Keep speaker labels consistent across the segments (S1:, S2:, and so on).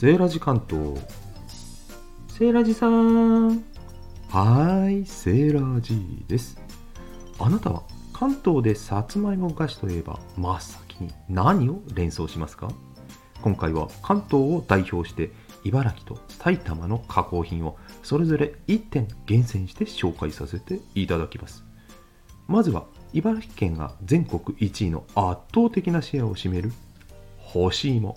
S1: セーラジ関東。セーラジさん。はーいセーラジです。あなたは関東でさつまいも菓子といえば真っ先に何を連想しますか？今回は関東を代表して茨城と埼玉の加工品をそれぞれ1点厳選して紹介させていただきます。まずは茨城県が全国1位の圧倒的なシェアを占める干し芋。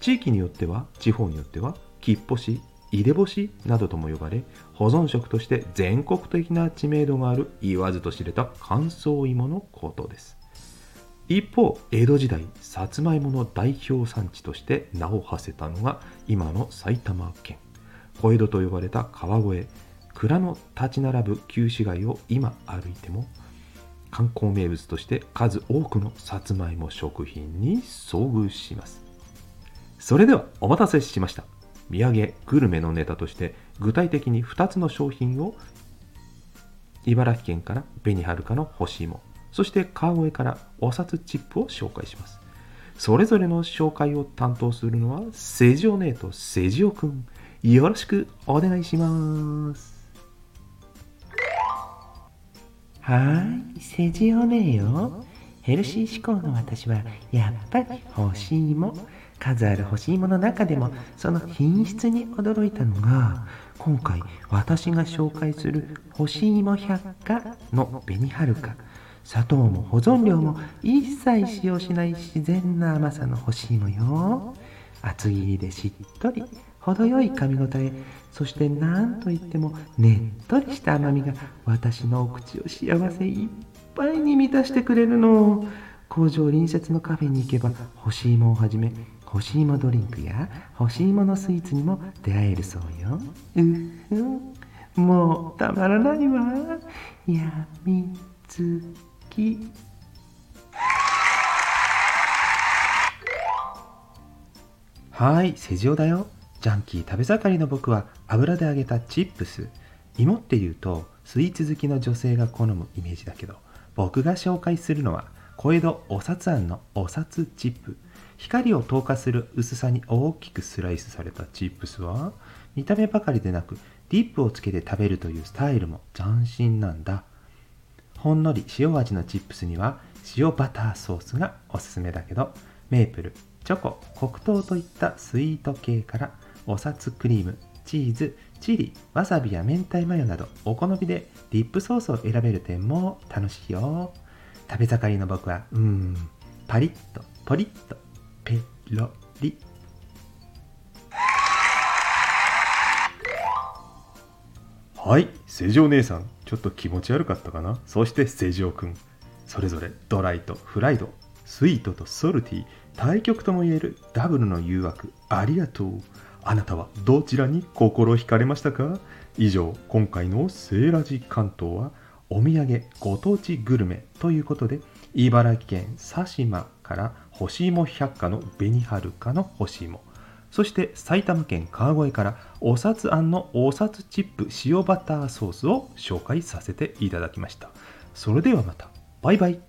S1: 地域によっては地方によってはきっぽし入れ干しなどとも呼ばれ保存食として全国的な知名度がある言わずと知れた乾燥芋のことです。一方江戸時代さつまいもの代表産地として名を馳せたのが今の埼玉県。小江戸と呼ばれた川越。蔵の立ち並ぶ旧市街を今歩いても観光名物として数多くのさつまいも食品に遭遇します。それではお待たせしました。土産グルメのネタとして具体的に2つの商品を茨城県から紅はるかの干し芋そして川越からお札チップを紹介します。それぞれの紹介を担当するのはセジオ姉とセジオくん。よろしくお願いします。
S2: はいセジオ姉よ。ヘルシー志向の私はやっぱり干し芋数ある干し芋の中でもその品質に驚いたのが今回私が紹介する干し芋百科の紅はるか。砂糖も保存料も一切使用しない自然な甘さの干し芋よ。厚切りでしっとり程よい噛み応えそして何といってもねっとりした甘みが私のお口を幸せいっぱいに満たしてくれるの工場隣接のカフェに行けば干し芋をはじめ干し芋ドリンクや干し芋のスイーツにも出会えるそうよ。うふもうたまらないわ。やみつき。
S1: はいセジオだよ。ジャンキー食べ盛りの僕は油で揚げたチップス。芋っていうとスイーツ好きの女性が好むイメージだけど。僕が紹介するのは小江戸お札あんのお札チップ。光を透過する薄さに大きくスライスされたチップスは見た目ばかりでなくディップをつけて食べるというスタイルも斬新なんだ。ほんのり塩味のチップスには塩バターソースがおすすめだけどメープルチョコ黒糖といったスイート系からお札クリームチーズチリわさびや明太マヨなどお好みでディップソースを選べる点も楽しいよ。食べ盛りの僕はうんパリッとポリッとペロリ。はい成城姉さん。ちょっと気持ち悪かったかな？そして成城くん。それぞれドライとフライド。スイートとソルティ対極ともいえるダブルの誘惑。ありがとう。あなたはどちらに心惹かれましたか？以上今回のセーラジ関東はお土産ご当地グルメということで茨城県佐島から干し芋百科の紅はるかの干し芋。そして埼玉県川越からお札あんのお札チップ塩バターソースを紹介させていただきました。それではまた。バイバイ。